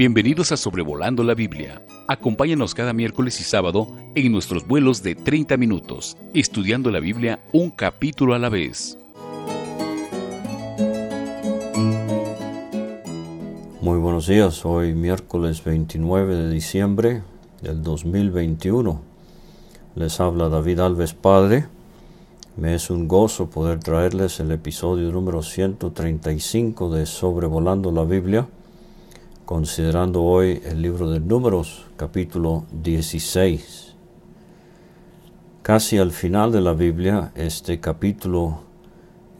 Bienvenidos a Sobrevolando la Biblia. Acompáñanos cada miércoles y sábado en nuestros vuelos de 30 minutos, estudiando la Biblia un capítulo a la vez. Muy buenos días, hoy miércoles 29 de diciembre del 2021. Les habla David Alves Padre. Me es un gozo poder traerles el episodio número 135 de Sobrevolando la Biblia considerando hoy el libro de Números, capítulo 16. Casi al final de la Biblia, este capítulo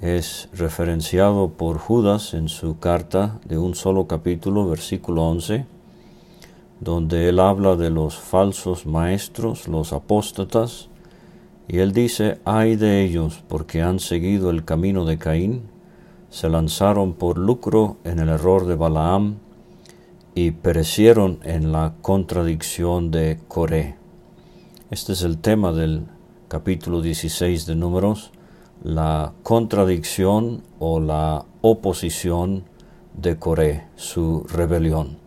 es referenciado por Judas en su carta de un solo capítulo, versículo 11, donde él habla de los falsos maestros, los apóstatas, y él dice, ay de ellos, porque han seguido el camino de Caín, se lanzaron por lucro en el error de Balaam, y perecieron en la contradicción de Coré. Este es el tema del capítulo 16 de Números, la contradicción o la oposición de Coré, su rebelión.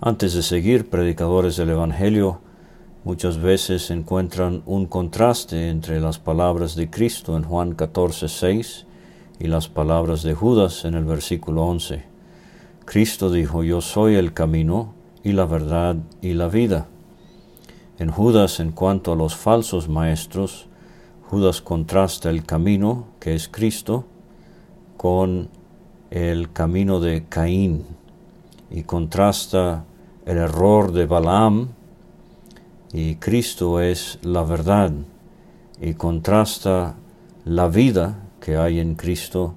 Antes de seguir, predicadores del Evangelio muchas veces encuentran un contraste entre las palabras de Cristo en Juan 14, 6 y las palabras de Judas en el versículo 11. Cristo dijo, yo soy el camino y la verdad y la vida. En Judas, en cuanto a los falsos maestros, Judas contrasta el camino, que es Cristo, con el camino de Caín y contrasta el error de Balaam y Cristo es la verdad y contrasta la vida que hay en Cristo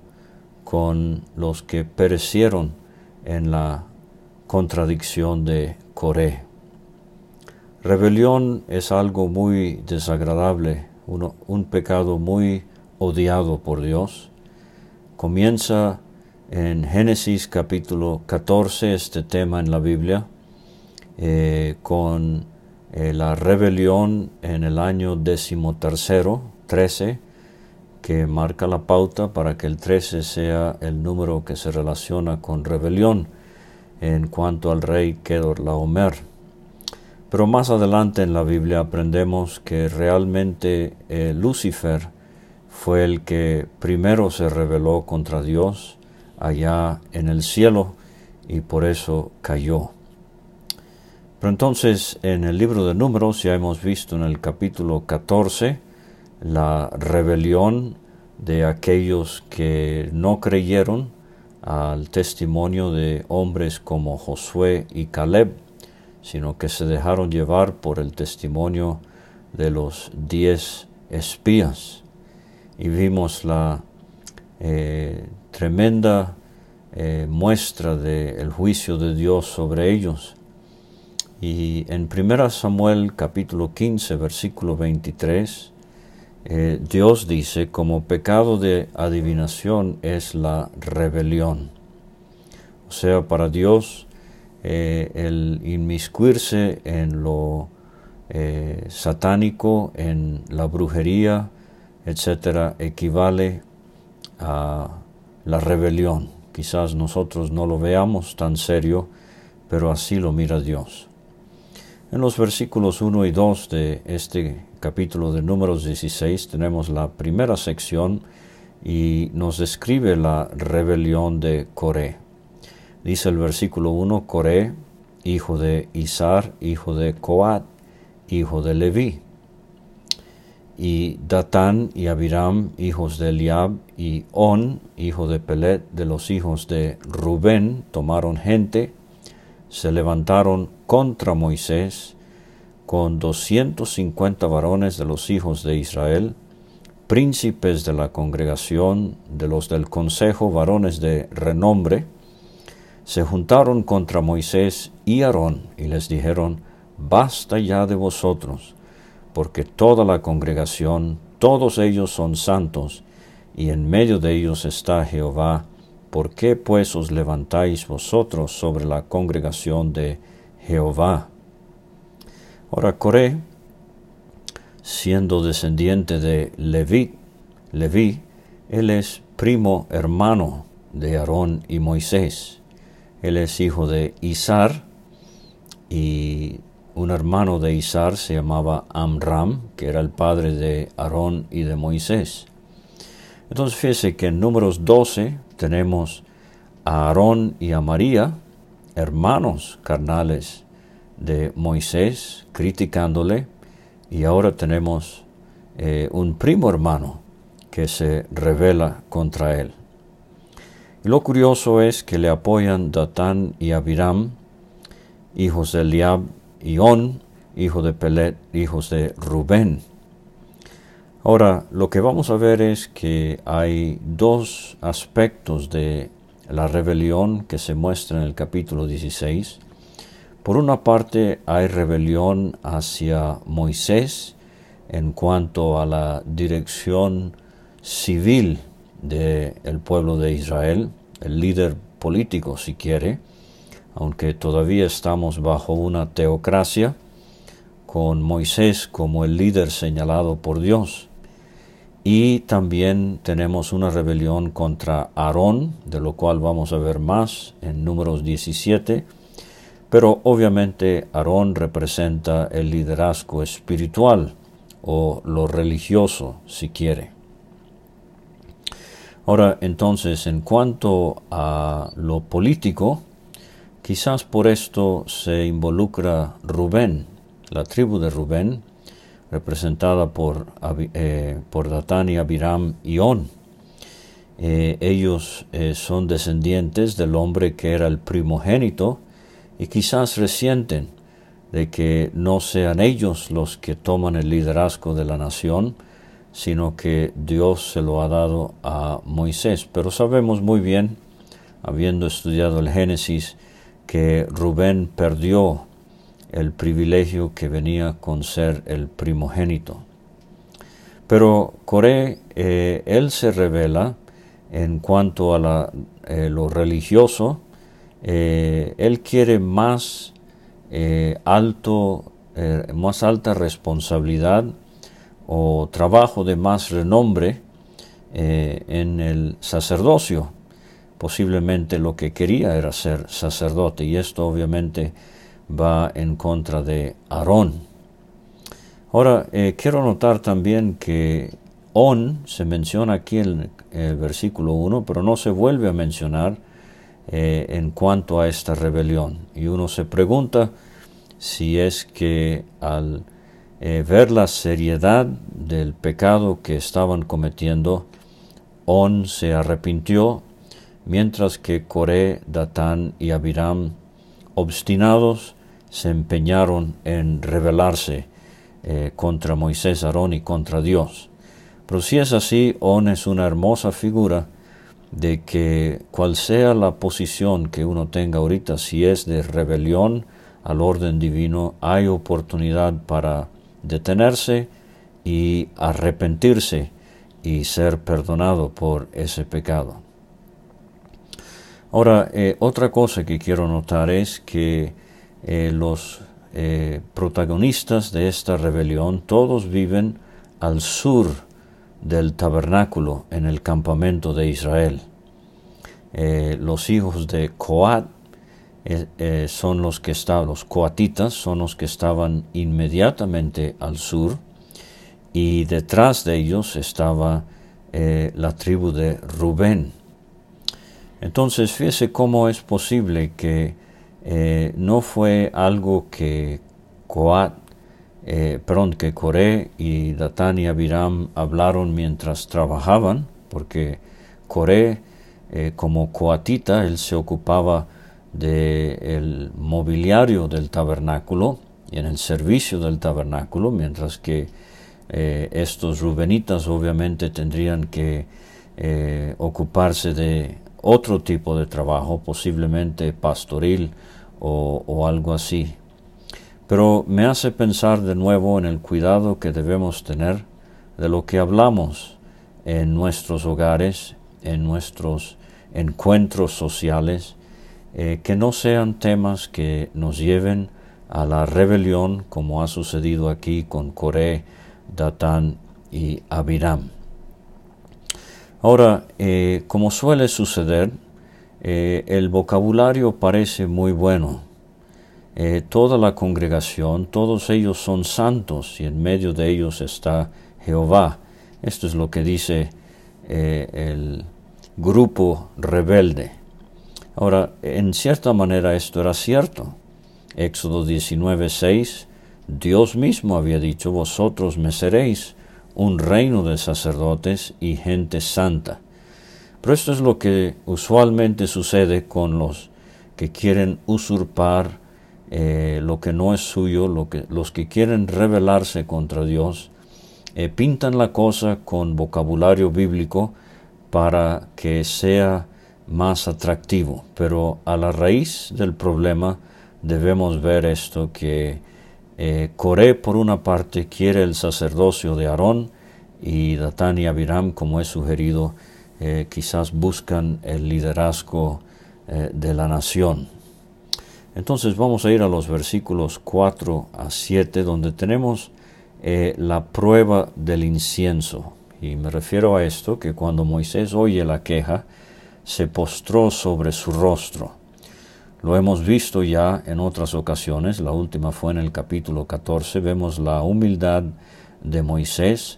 con los que perecieron en la contradicción de Coré. Rebelión es algo muy desagradable, un pecado muy odiado por Dios. Comienza en Génesis capítulo 14 este tema en la Biblia eh, con eh, la rebelión en el año decimotercero, 13, que marca la pauta para que el 13 sea el número que se relaciona con rebelión en cuanto al rey Kedorlaomer. Pero más adelante en la Biblia aprendemos que realmente eh, Lucifer fue el que primero se rebeló contra Dios allá en el cielo y por eso cayó. Pero entonces en el libro de números ya hemos visto en el capítulo 14 la rebelión de aquellos que no creyeron al testimonio de hombres como Josué y Caleb, sino que se dejaron llevar por el testimonio de los diez espías. Y vimos la eh, tremenda eh, muestra del juicio de Dios sobre ellos. Y en 1 Samuel capítulo 15 versículo 23, eh, Dios dice, como pecado de adivinación es la rebelión. O sea, para Dios eh, el inmiscuirse en lo eh, satánico, en la brujería, etcétera, equivale a la rebelión. Quizás nosotros no lo veamos tan serio, pero así lo mira Dios. En los versículos 1 y 2 de este capítulo de Números 16 tenemos la primera sección y nos describe la rebelión de Coré. Dice el versículo 1, Coré, hijo de Isar, hijo de Coat, hijo de Leví. Y Datán y Abiram, hijos de Eliab, y On, hijo de Pelet, de los hijos de Rubén, tomaron gente, se levantaron contra Moisés, con doscientos cincuenta varones de los hijos de Israel, príncipes de la congregación, de los del consejo, varones de renombre, se juntaron contra Moisés y Aarón y les dijeron, Basta ya de vosotros, porque toda la congregación, todos ellos son santos, y en medio de ellos está Jehová, ¿por qué pues os levantáis vosotros sobre la congregación de Jehová? Ahora Coré, siendo descendiente de Leví, Leví, él es primo hermano de Aarón y Moisés. Él es hijo de Isar y un hermano de Isar se llamaba Amram, que era el padre de Aarón y de Moisés. Entonces fíjese que en números 12 tenemos a Aarón y a María, hermanos carnales de Moisés, criticándole, y ahora tenemos eh, un primo hermano que se revela contra él. Y lo curioso es que le apoyan Datán y Abiram, hijos de Eliab y On, hijo de Pelet, hijos de Rubén. Ahora, lo que vamos a ver es que hay dos aspectos de la rebelión que se muestra en el capítulo 16. Por una parte hay rebelión hacia Moisés en cuanto a la dirección civil del pueblo de Israel, el líder político si quiere, aunque todavía estamos bajo una teocracia, con Moisés como el líder señalado por Dios. Y también tenemos una rebelión contra Aarón, de lo cual vamos a ver más en números 17, pero obviamente Aarón representa el liderazgo espiritual o lo religioso, si quiere. Ahora, entonces, en cuanto a lo político, quizás por esto se involucra Rubén, la tribu de Rubén, representada por, eh, por Datán y Abiram y On. Eh, ellos eh, son descendientes del hombre que era el primogénito y quizás resienten de que no sean ellos los que toman el liderazgo de la nación, sino que Dios se lo ha dado a Moisés. Pero sabemos muy bien, habiendo estudiado el Génesis, que Rubén perdió el privilegio que venía con ser el primogénito. Pero Coré, eh, él se revela en cuanto a eh, lo religioso, eh, él quiere más alto, más alta responsabilidad o trabajo de más renombre en el sacerdocio. Posiblemente lo que quería era ser sacerdote y esto obviamente va en contra de Aarón. Ahora, eh, quiero notar también que On se menciona aquí en el versículo 1, pero no se vuelve a mencionar eh, en cuanto a esta rebelión. Y uno se pregunta si es que al eh, ver la seriedad del pecado que estaban cometiendo, On se arrepintió, mientras que Coré, Datán y Abiram, obstinados, se empeñaron en rebelarse eh, contra Moisés, Aarón y contra Dios. Pero si es así, On es una hermosa figura de que cual sea la posición que uno tenga ahorita, si es de rebelión al orden divino, hay oportunidad para detenerse y arrepentirse y ser perdonado por ese pecado. Ahora, eh, otra cosa que quiero notar es que eh, los eh, protagonistas de esta rebelión todos viven al sur del tabernáculo en el campamento de Israel. los hijos de Coat son los que estaban, los coatitas son los que estaban inmediatamente al sur y detrás de ellos estaba la tribu de Rubén. Entonces, fíjese cómo es posible que no fue algo que Coat, perdón, que Coré y Datán y Abiram hablaron mientras trabajaban, porque Coré, como coatita, él se ocupaba del mobiliario del tabernáculo y en el servicio del tabernáculo, mientras que eh, estos rubenitas obviamente tendrían que eh, ocuparse de otro tipo de trabajo, posiblemente pastoril o, algo así. Pero me hace pensar de nuevo en el cuidado que debemos tener de lo que hablamos en nuestros hogares, en nuestros encuentros sociales, eh, que no sean temas que nos lleven a la rebelión como ha sucedido aquí con Coré, Datán y Abiram. Ahora, eh, como suele suceder, eh, el vocabulario parece muy bueno. Eh, toda la congregación, todos ellos son santos y en medio de ellos está Jehová. Esto es lo que dice el grupo rebelde. Ahora, en cierta manera esto era cierto. Éxodo 19:6, Dios mismo había dicho, vosotros me seréis un reino de sacerdotes y gente santa. Pero esto es lo que usualmente sucede con los que quieren usurpar eh, lo que no es suyo, lo que, los que quieren rebelarse contra Dios, eh, pintan la cosa con vocabulario bíblico para que sea más atractivo. Pero a la raíz del problema debemos ver esto que eh, Coré por una parte quiere el sacerdocio de Aarón y Datán y Abiram, como he sugerido, eh, quizás buscan el liderazgo eh, de la nación. Entonces vamos a ir a los versículos 4 a 7, donde tenemos la prueba del incienso. Y me refiero a esto, que cuando Moisés oye la queja, se postró sobre su rostro. Lo hemos visto ya en otras ocasiones, la última fue en el capítulo 14, vemos la humildad de Moisés,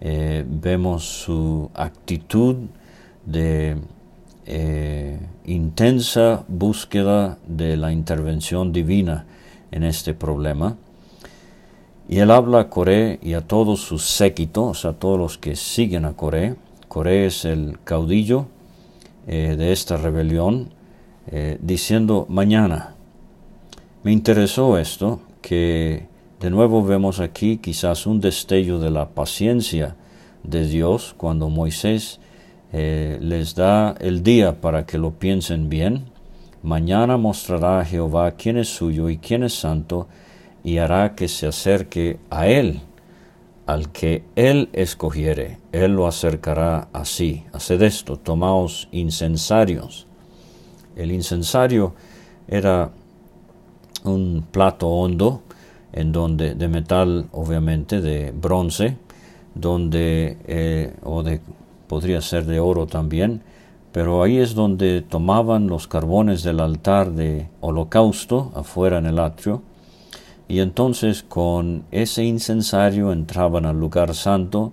eh, vemos su actitud de eh, intensa búsqueda de la intervención divina en este problema. Y él habla a Coré y a todos sus séquitos, a todos los que siguen a Coré. Coré es el caudillo eh, de esta rebelión, eh, diciendo mañana. Me interesó esto, que de nuevo vemos aquí quizás un destello de la paciencia de Dios cuando Moisés eh, les da el día para que lo piensen bien. Mañana mostrará a Jehová quién es suyo y quién es santo, y hará que se acerque a él, al que él escogiere, él lo acercará así. Haced esto, tomaos incensarios el incensario era un plato hondo, en donde, de metal obviamente, de bronce, donde, eh, o de, podría ser de oro también, pero ahí es donde tomaban los carbones del altar de holocausto afuera en el atrio, y entonces con ese incensario entraban al lugar santo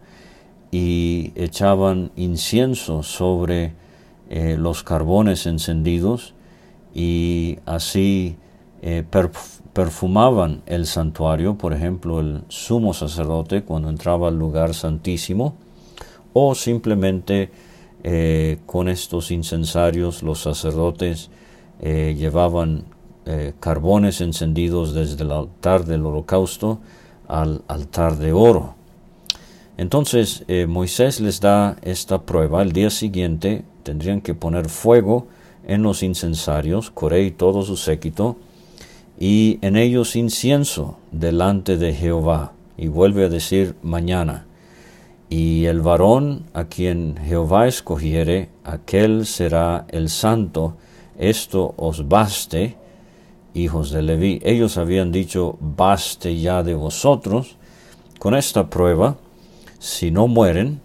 y echaban incienso sobre eh, los carbones encendidos y así eh, perfumaban el santuario, por ejemplo, el sumo sacerdote cuando entraba al lugar santísimo, o simplemente eh, con estos incensarios los sacerdotes llevaban carbones encendidos desde el altar del holocausto al altar de oro. Entonces Moisés les da esta prueba. El día siguiente tendrían que poner fuego en los incensarios, Coré y todo su séquito, y en ellos incienso delante de Jehová. Y vuelve a decir mañana. Y el varón a quien Jehová escogiere, aquel será el santo, esto os baste, hijos de Leví. Ellos habían dicho, baste ya de vosotros. Con esta prueba, si no mueren,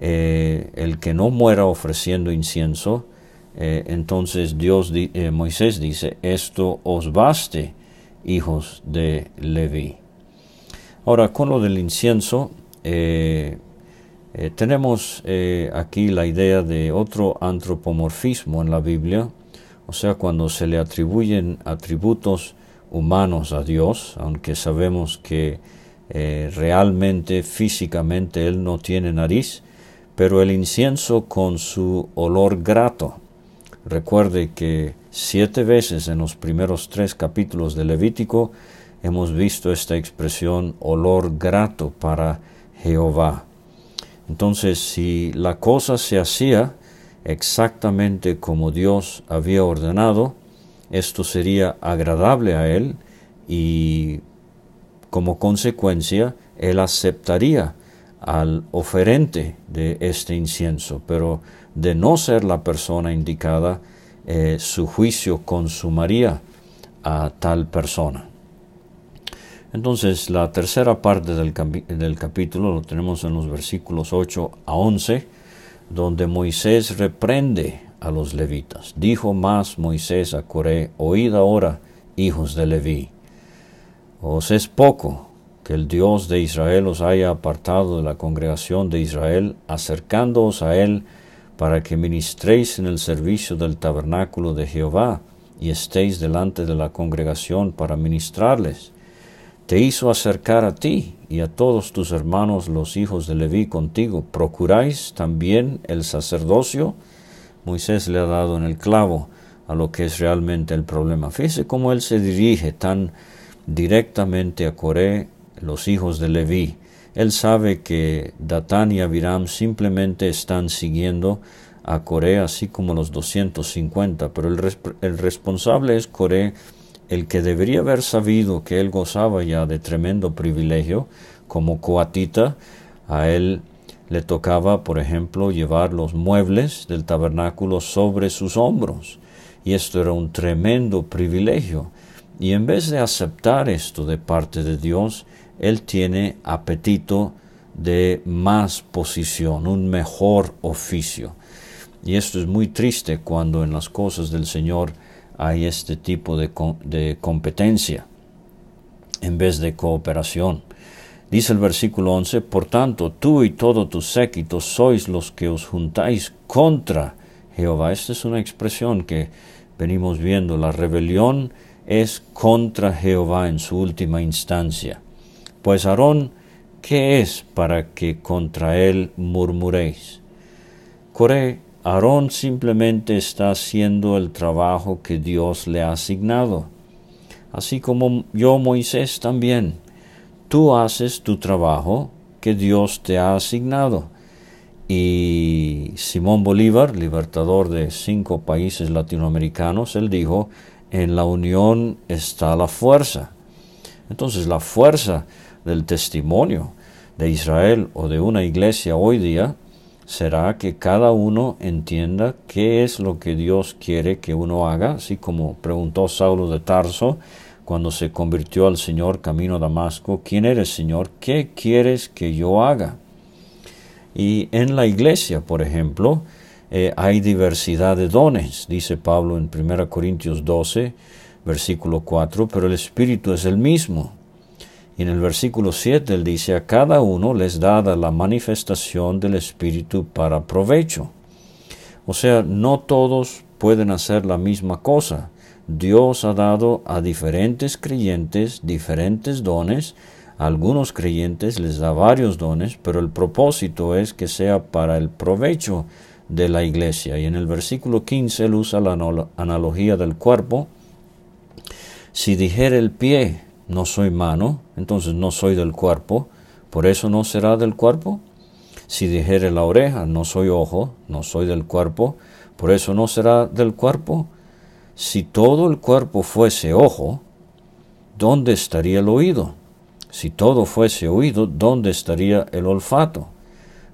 eh, el que no muera ofreciendo incienso, eh, entonces Dios, eh, Moisés dice, esto os baste, hijos de Leví. Ahora, con lo del incienso, tenemos aquí la idea de otro antropomorfismo en la Biblia, o sea, cuando se le atribuyen atributos humanos a Dios, aunque sabemos que realmente, físicamente, Él no tiene nariz, pero el incienso con su olor grato. Recuerde que siete veces en los primeros tres capítulos de Levítico hemos visto esta expresión olor grato para Jehová. Entonces, si la cosa se hacía exactamente como Dios había ordenado, esto sería agradable a Él y como consecuencia Él aceptaría al oferente de este incienso, pero de no ser la persona indicada, eh, su juicio consumaría a tal persona. Entonces, la tercera parte del, del, capítulo lo tenemos en los versículos 8 a 11, donde Moisés reprende a los levitas. Dijo más Moisés a Coré, oíd ahora, hijos de Leví. Os es poco que el Dios de Israel os haya apartado de la congregación de Israel, acercándoos a él para que ministréis en el servicio del tabernáculo de Jehová y estéis delante de la congregación para ministrarles. Te hizo acercar a ti y a todos tus hermanos los hijos de Leví contigo. ¿Procuráis también el sacerdocio? Moisés le ha dado en el clavo a lo que es realmente el problema. Fíjese cómo él se dirige tan directamente a Coré, los hijos de Leví. Él sabe que Datán y Abiram simplemente están siguiendo a Coré, así como los 250, pero el, el responsable es Coré, el que debería haber sabido que él gozaba ya de tremendo privilegio como coatita, a él le tocaba, por ejemplo, llevar los muebles del tabernáculo sobre sus hombros, y esto era un tremendo privilegio. Y en vez de aceptar esto de parte de Dios, él tiene apetito de más posición, un mejor oficio. Y esto es muy triste cuando en las cosas del Señor hay este tipo de, competencia en vez de cooperación. Dice el versículo 11, Por tanto, tú y todo tu séquito sois los que os juntáis contra Jehová. Esta es una expresión que venimos viendo. La rebelión es contra Jehová en su última instancia. Pues Aarón, ¿qué es para que contra él murmuréis? Coré, Aarón simplemente está haciendo el trabajo que Dios le ha asignado, así como yo Moisés también. Tú haces tu trabajo que Dios te ha asignado. Y Simón Bolívar, libertador de cinco países latinoamericanos, él dijo, en la unión está la fuerza. Entonces la fuerza del testimonio de Israel o de una iglesia hoy día será que cada uno entienda qué es lo que Dios quiere que uno haga, así como preguntó Saulo de Tarso cuando se convirtió al Señor camino a Damasco, ¿quién eres Señor? ¿Qué quieres que yo haga? Y en la iglesia, por ejemplo, eh, hay diversidad de dones, dice Pablo en 1 Corintios 12, versículo 4, pero el Espíritu es el mismo. Y en el versículo 7 él dice, a cada uno les dada la manifestación del Espíritu para provecho. O sea, no todos pueden hacer la misma cosa. Dios ha dado a diferentes creyentes diferentes dones. A algunos creyentes les da varios dones, pero el propósito es que sea para el provecho de la iglesia. Y en el versículo 15 él usa la analogía del cuerpo. Si dijera el pie, no soy mano, entonces no soy del cuerpo, por eso no será del cuerpo. Si dijere la oreja, no soy ojo, no soy del cuerpo, por eso no será del cuerpo. Si todo el cuerpo fuese ojo, ¿dónde estaría el oído? Si todo fuese oído, ¿dónde estaría el olfato?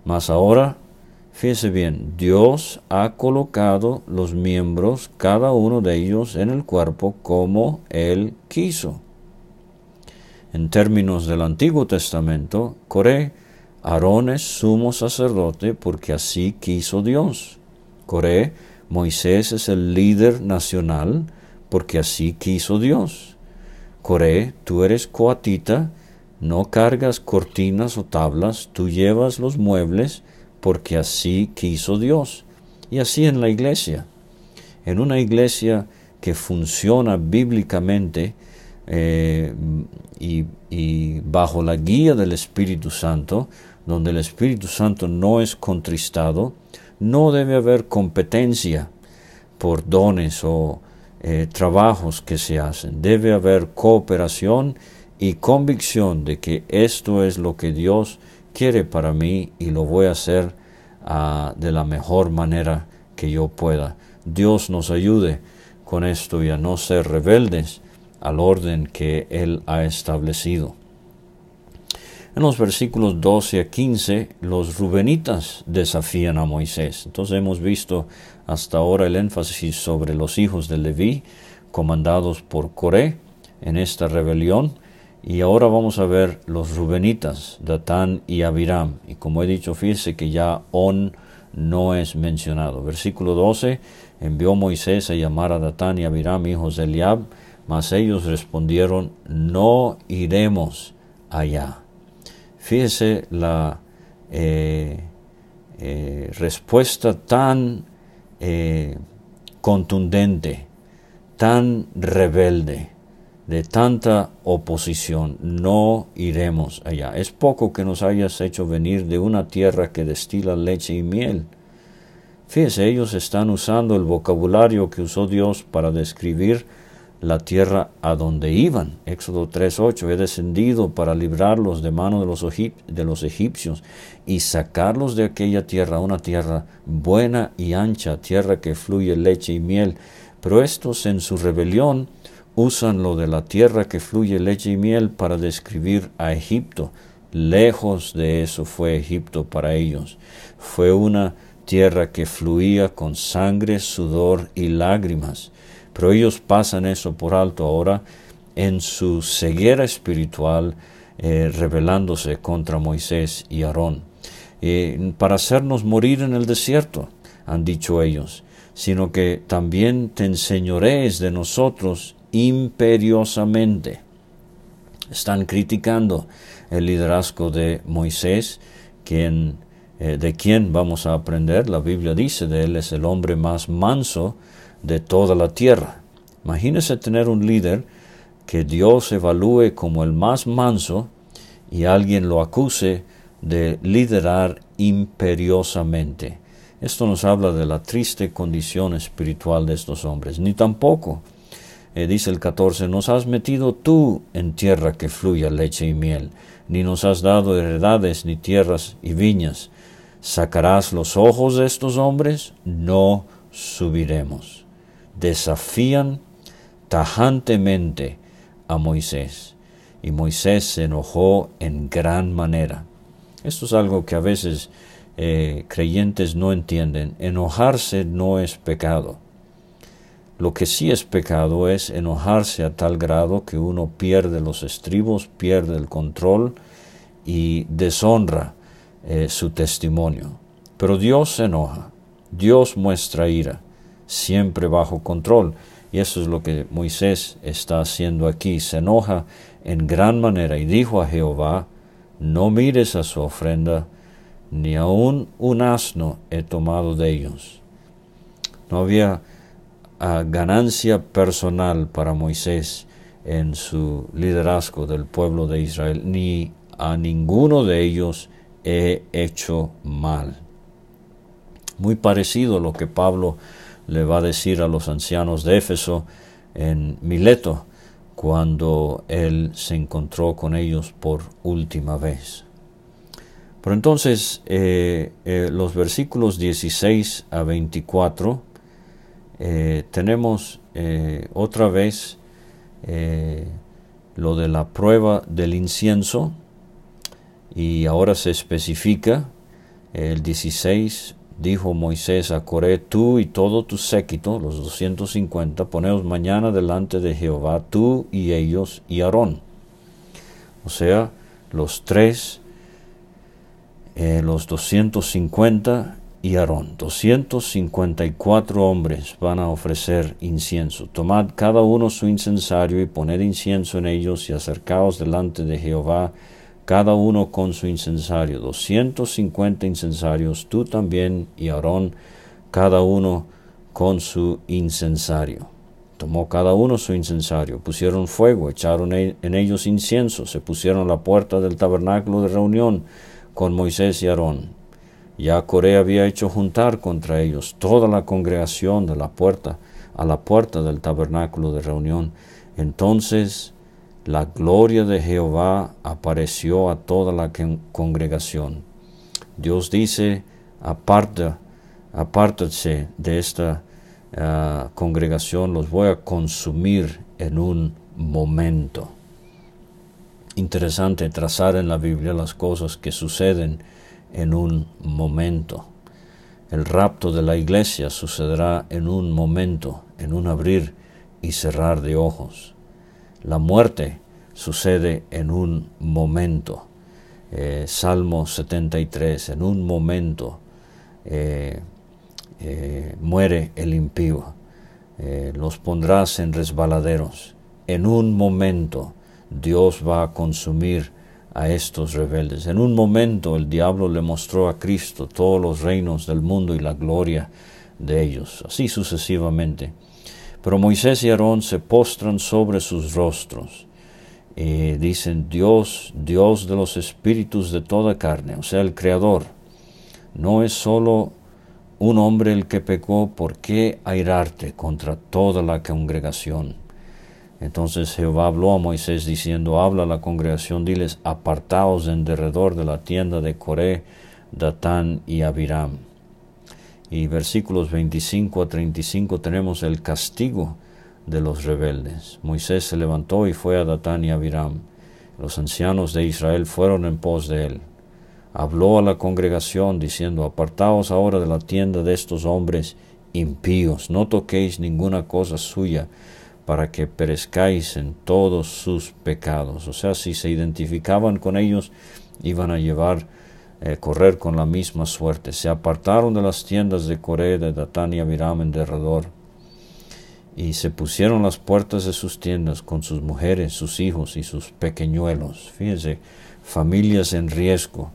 Mas ahora, fíjese bien, Dios ha colocado los miembros, cada uno de ellos, en el cuerpo como Él quiso. En términos del Antiguo Testamento, Coré, Aarón es sumo sacerdote porque así quiso Dios. Coré, Moisés es el líder nacional porque así quiso Dios. Coré, tú eres coatita, no cargas cortinas o tablas, tú llevas los muebles porque así quiso Dios. Y así en la iglesia. En una iglesia que funciona bíblicamente, eh, y, bajo la guía del Espíritu Santo, donde el Espíritu Santo no es contristado, no debe haber competencia por dones o eh, trabajos que se hacen. Debe haber cooperación y convicción de que esto es lo que Dios quiere para mí y lo voy a hacer ah, de la mejor manera que yo pueda. Dios nos ayude con esto y a no ser rebeldes, al orden que Él ha establecido. En los versículos 12 a 15, los rubenitas desafían a Moisés. Entonces hemos visto hasta ahora el énfasis sobre los hijos de Leví, comandados por Coré en esta rebelión. Y ahora vamos a ver los rubenitas, Datán y Abiram. Y como he dicho, fíjese que ya On no es mencionado. Versículo 12, envió Moisés a llamar a Datán y Abiram, hijos de Eliab, mas ellos respondieron, no iremos allá. Fíjese la eh, eh, respuesta tan eh, contundente, tan rebelde, de tanta oposición, no iremos allá. Es poco que nos hayas hecho venir de una tierra que destila leche y miel. Fíjese, ellos están usando el vocabulario que usó Dios para describir la tierra a donde iban. Éxodo 3.8, he descendido para librarlos de mano de los, de los egipcios y sacarlos de aquella tierra, una tierra buena y ancha, tierra que fluye leche y miel. Pero estos en su rebelión usan lo de la tierra que fluye leche y miel para describir a Egipto. Lejos de eso fue Egipto para ellos. Fue una tierra que fluía con sangre, sudor y lágrimas pero ellos pasan eso por alto ahora en su ceguera espiritual, eh, rebelándose contra Moisés y Aarón. para hacernos morir en el desierto, han dicho ellos, sino que también te enseñorees de nosotros imperiosamente. Están criticando el liderazgo de Moisés, quien, eh, de quien vamos a aprender. La Biblia dice de él es el hombre más manso de toda la tierra. Imagínese tener un líder que Dios evalúe como el más manso y alguien lo acuse de liderar imperiosamente. Esto nos habla de la triste condición espiritual de estos hombres. Ni tampoco, eh, dice el 14, nos has metido tú en tierra que fluya leche y miel, ni nos has dado heredades, ni tierras y viñas. ¿Sacarás los ojos de estos hombres? No subiremos desafían tajantemente a Moisés. Y Moisés se enojó en gran manera. Esto es algo que a veces eh, creyentes no entienden. Enojarse no es pecado. Lo que sí es pecado es enojarse a tal grado que uno pierde los estribos, pierde el control y deshonra eh, su testimonio. Pero Dios se enoja, Dios muestra ira siempre bajo control. Y eso es lo que Moisés está haciendo aquí. Se enoja en gran manera y dijo a Jehová, no mires a su ofrenda, ni aun un asno he tomado de ellos. No había ah, ganancia personal para Moisés en su liderazgo del pueblo de Israel, ni a ninguno de ellos he hecho mal. Muy parecido a lo que Pablo le va a decir a los ancianos de Éfeso en Mileto cuando él se encontró con ellos por última vez. Pero entonces eh, eh, los versículos 16 a 24 eh, tenemos otra vez lo de la prueba del incienso y ahora se especifica el 16 dijo Moisés a Coré, tú y todo tu séquito, los 250, poneos mañana delante de Jehová, tú y ellos y Aarón. O sea, los tres, eh, los 250 y Aarón. 254 hombres van a ofrecer incienso. Tomad cada uno su incensario y poned incienso en ellos y acercaos delante de Jehová cada uno con su incensario, 250 incensarios, tú también y Aarón, cada uno con su incensario. Tomó cada uno su incensario, pusieron fuego, echaron e-, en ellos incienso, se pusieron a la puerta del tabernáculo de reunión con Moisés y Aarón. Ya Coré había hecho juntar contra ellos toda la congregación de la puerta a la puerta del tabernáculo de reunión. Entonces la gloria de Jehová apareció a toda la congregación. Dios dice, aparta, apártate de esta ah, congregación, los voy a consumir en un momento. Interesante trazar en la Biblia las cosas que suceden en un momento. El rapto de la iglesia sucederá en un momento, en un abrir y cerrar de ojos. La muerte sucede en un momento. Eh, Salmo 73, en un momento eh, muere el impío. los pondrás en resbaladeros. En un momento Dios va a consumir a estos rebeldes. En un momento el diablo le mostró a Cristo todos los reinos del mundo y la gloria de ellos, así sucesivamente. Pero Moisés y Aarón se postran sobre sus rostros y dicen, Dios, Dios de los espíritus de toda carne, o sea, el Creador, no es solo un hombre el que pecó, ¿por qué airarte contra toda la congregación? Entonces Jehová habló a Moisés diciendo, habla a la congregación, diles, apartaos en derredor de la tienda de Coré, Datán y Abiram. Y versículos 25 a 35 tenemos el castigo de los rebeldes. Moisés se levantó y fue a Datán y Abiram. Los ancianos de Israel fueron en pos de él. Habló a la congregación diciendo, apartaos ahora de la tienda de estos hombres impíos, no toquéis ninguna cosa suya, para que perezcáis en todos sus pecados. O sea, si se identificaban con ellos, iban a llevar, eh, correr con la misma suerte. Se apartaron de las tiendas de Coré, de Datán y Abiram en derredor, y se pusieron las puertas de sus tiendas con sus mujeres, sus hijos y sus pequeñuelos. Fíjense, familias en riesgo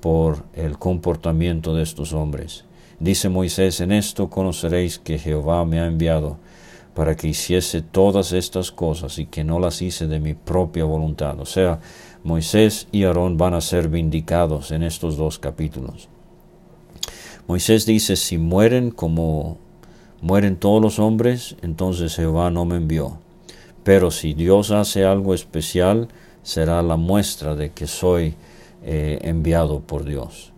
por el comportamiento de estos hombres. Dice Moisés, en esto conoceréis que Jehová me ha enviado para que hiciese todas estas cosas y que no las hice de mi propia voluntad. O sea, Moisés y Aarón van a ser vindicados en estos dos capítulos. Moisés dice, si mueren como mueren todos los hombres, entonces Jehová no me envió. Pero si Dios hace algo especial, será la muestra de que soy eh, enviado por Dios.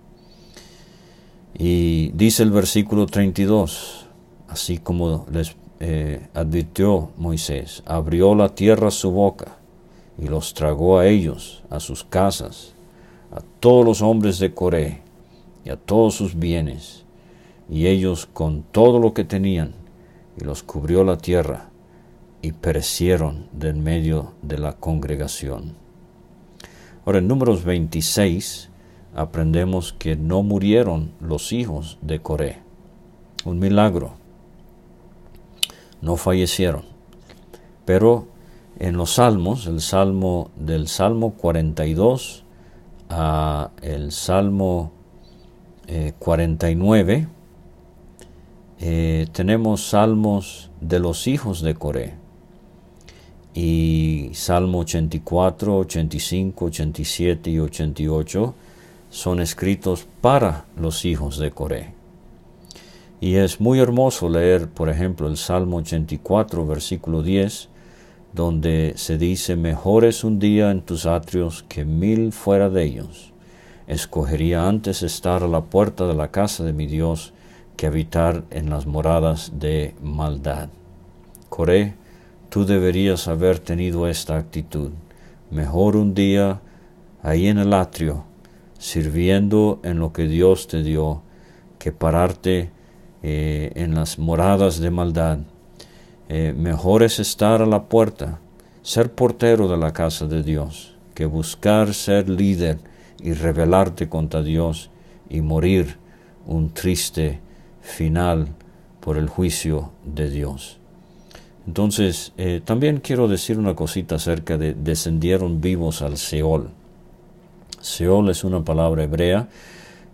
Y dice el versículo 32, así como les eh, advirtió Moisés, abrió la tierra su boca y los tragó a ellos, a sus casas, a todos los hombres de Coré y a todos sus bienes, y ellos con todo lo que tenían, y los cubrió la tierra, y perecieron de en medio de la congregación. Ahora en números 26 aprendemos que no murieron los hijos de Coré, un milagro no fallecieron. Pero en los salmos, el salmo del salmo 42 a el salmo 49, eh, eh, tenemos salmos de los hijos de Coré. Y Salmo 84, 85, 87 y 88 son escritos para los hijos de Coré. Y es muy hermoso leer, por ejemplo, el Salmo 84, versículo 10, donde se dice, mejor es un día en tus atrios que mil fuera de ellos. Escogería antes estar a la puerta de la casa de mi Dios que habitar en las moradas de maldad. Coré, tú deberías haber tenido esta actitud. Mejor un día ahí en el atrio, sirviendo en lo que Dios te dio, que pararte eh, en las moradas de maldad. Eh, mejor es estar a la puerta, ser portero de la casa de Dios, que buscar ser líder y rebelarte contra Dios y morir un triste final por el juicio de Dios. Entonces, eh, también quiero decir una cosita acerca de descendieron vivos al Seol. Seol es una palabra hebrea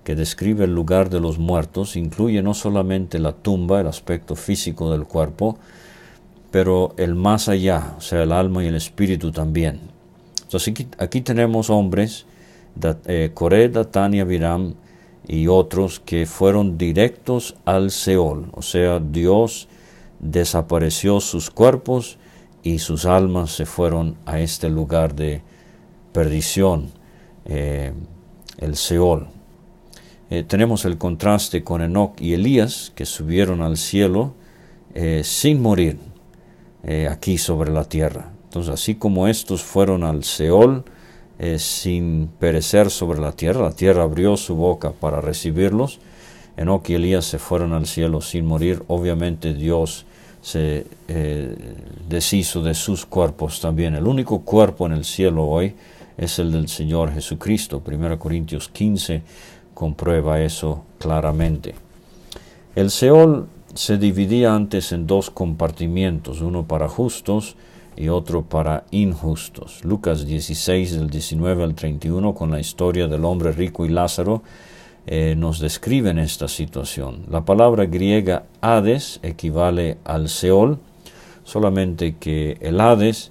que describe el lugar de los muertos incluye no solamente la tumba, el aspecto físico del cuerpo, pero el más allá, o sea, el alma y el espíritu también. Entonces aquí, tenemos hombres, eh, Coré, Datán y Abiram y otros que fueron directos al Seol, o sea, Dios desapareció sus cuerpos y sus almas se fueron a este lugar de perdición, eh, el Seol. Eh, tenemos el contraste con Enoch y Elías, que subieron al cielo eh, sin morir eh, aquí sobre la tierra. Entonces, así como estos fueron al Seol sin perecer sobre la tierra, la tierra abrió su boca para recibirlos, Enoch y Elías se fueron al cielo sin morir. Obviamente Dios se deshizo de sus cuerpos también. El único cuerpo en el cielo hoy es el del Señor Jesucristo. 1 Corintios 15 comprueba eso claramente. El Seol se dividía antes en dos compartimientos, uno para justos y otro para injustos. Lucas 16, del 19 al 31, con la historia del hombre rico y Lázaro, eh, nos describen esta situación. La palabra griega Hades equivale al Seol, solamente que el Hades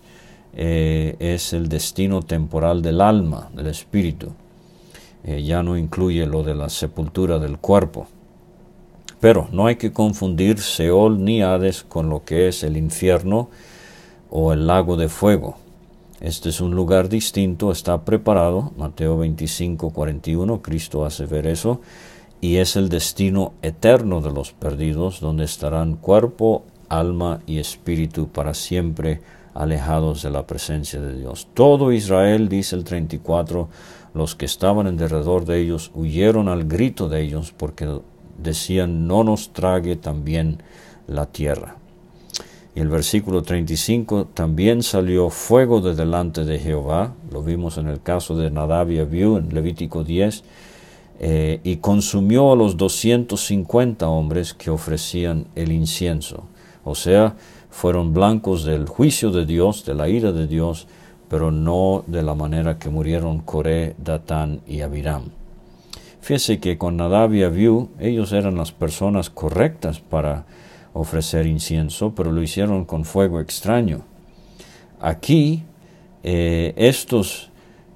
eh, es el destino temporal del alma, del espíritu. Eh, ya no incluye lo de la sepultura del cuerpo. Pero no hay que confundir Seol ni Hades con lo que es el infierno o el lago de fuego. Este es un lugar distinto, está preparado, Mateo 25, 41, Cristo hace ver eso, y es el destino eterno de los perdidos, donde estarán cuerpo, alma y espíritu para siempre alejados de la presencia de Dios. Todo Israel, dice el 34, los que estaban en derredor de ellos huyeron al grito de ellos porque decían, no nos trague también la tierra. Y el versículo 35, también salió fuego de delante de Jehová, lo vimos en el caso de Nadab y Abiú en Levítico 10, eh, y consumió a los 250 hombres que ofrecían el incienso. O sea, fueron blancos del juicio de Dios, de la ira de Dios, pero no de la manera que murieron Coré, Datán y Abiram. Fíjese que con Nadab y Abiú, ellos eran las personas correctas para ofrecer incienso, pero lo hicieron con fuego extraño. Aquí eh, estos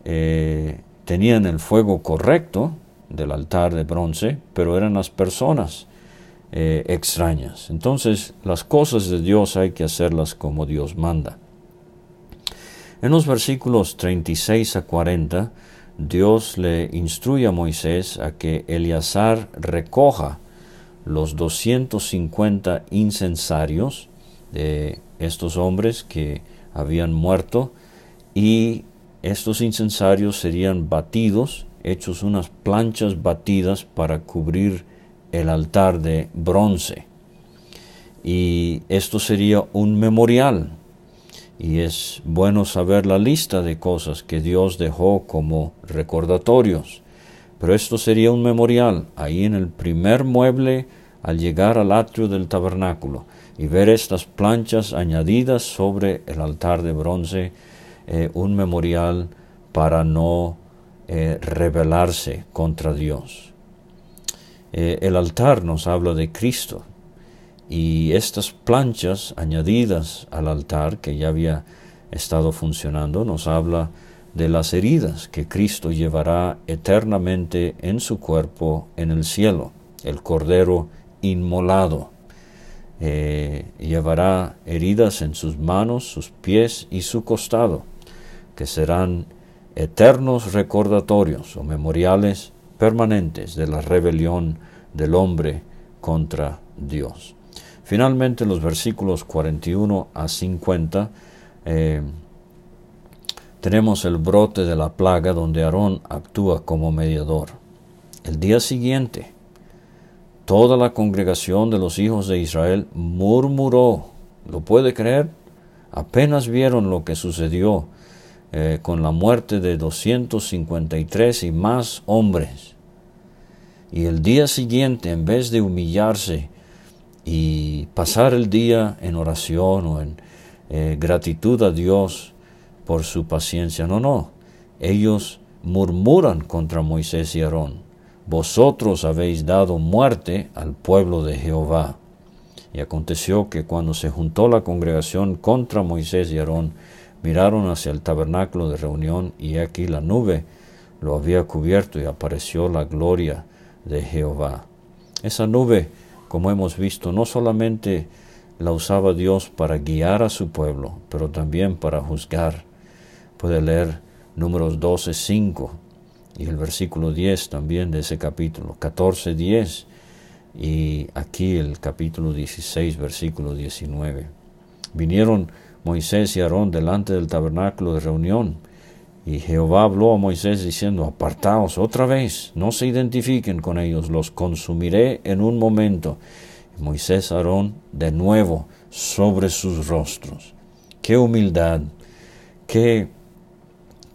eh, tenían el fuego correcto del altar de bronce, pero eran las personas eh, extrañas. Entonces las cosas de Dios hay que hacerlas como Dios manda. En los versículos 36 a 40, Dios le instruye a Moisés a que Eleazar recoja los 250 incensarios de estos hombres que habían muerto y estos incensarios serían batidos, hechos unas planchas batidas para cubrir el altar de bronce. Y esto sería un memorial. Y es bueno saber la lista de cosas que Dios dejó como recordatorios. Pero esto sería un memorial ahí en el primer mueble al llegar al atrio del tabernáculo y ver estas planchas añadidas sobre el altar de bronce, eh, un memorial para no eh, rebelarse contra Dios. Eh, el altar nos habla de Cristo y estas planchas añadidas al altar que ya había estado funcionando nos habla de las heridas que Cristo llevará eternamente en su cuerpo en el cielo, el Cordero inmolado. Eh, llevará heridas en sus manos, sus pies y su costado, que serán eternos recordatorios o memoriales permanentes de la rebelión del hombre contra Dios. Finalmente, los versículos 41 a 50 eh, tenemos el brote de la plaga donde Aarón actúa como mediador. El día siguiente, Toda la congregación de los hijos de Israel murmuró. ¿Lo puede creer? Apenas vieron lo que sucedió eh, con la muerte de 253 y más hombres. Y el día siguiente, en vez de humillarse y pasar el día en oración o en eh, gratitud a Dios por su paciencia, no, no, ellos murmuran contra Moisés y Aarón vosotros habéis dado muerte al pueblo de Jehová. Y aconteció que cuando se juntó la congregación contra Moisés y Aarón, miraron hacia el tabernáculo de reunión y aquí la nube lo había cubierto y apareció la gloria de Jehová. Esa nube, como hemos visto, no solamente la usaba Dios para guiar a su pueblo, pero también para juzgar. Puede leer números 12, 5 y el versículo 10 también de ese capítulo, 14, 10 y aquí el capítulo 16, versículo 19. Vinieron Moisés y Aarón delante del tabernáculo de reunión y Jehová habló a Moisés diciendo, apartaos otra vez, no se identifiquen con ellos, los consumiré en un momento. Moisés Aarón de nuevo sobre sus rostros. Qué humildad, qué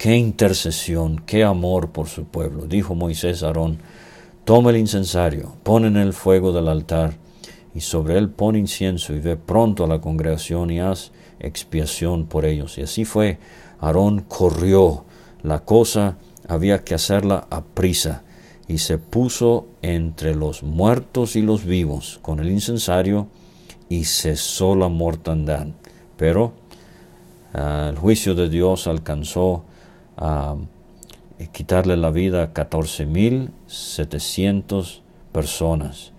Qué intercesión, qué amor por su pueblo. Dijo Moisés Aarón, toma el incensario, pone en el fuego del altar, y sobre él pon incienso, y ve pronto a la congregación y haz expiación por ellos. Y así fue. Aarón corrió. La cosa había que hacerla a prisa, y se puso entre los muertos y los vivos con el incensario, y cesó la mortandad. Pero ah, el juicio de Dios alcanzó a quitarle la vida a 14.700 personas,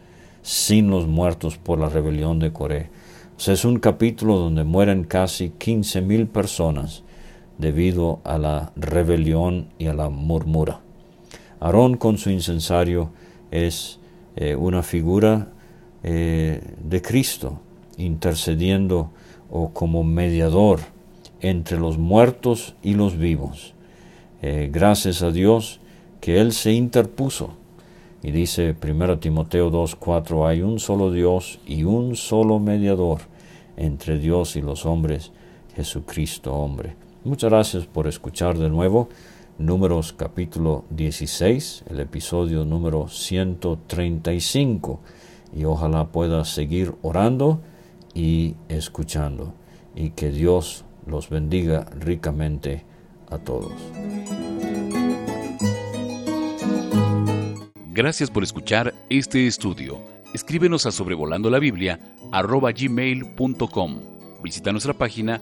sin los muertos por la rebelión de Coré. O sea, es un capítulo donde mueren casi 15.000 personas debido a la rebelión y a la murmura. Aarón con su incensario es eh, una figura eh, de Cristo, intercediendo o como mediador entre los muertos y los vivos. Eh, gracias a Dios que Él se interpuso. Y dice 1 Timoteo 2.4, hay un solo Dios y un solo mediador entre Dios y los hombres, Jesucristo hombre. Muchas gracias por escuchar de nuevo. Números capítulo 16, el episodio número 135. Y ojalá pueda seguir orando y escuchando. Y que Dios los bendiga ricamente a todos. Gracias por escuchar este estudio. Escríbenos a sobrevolando la Biblia arroba gmail.com. Visita nuestra página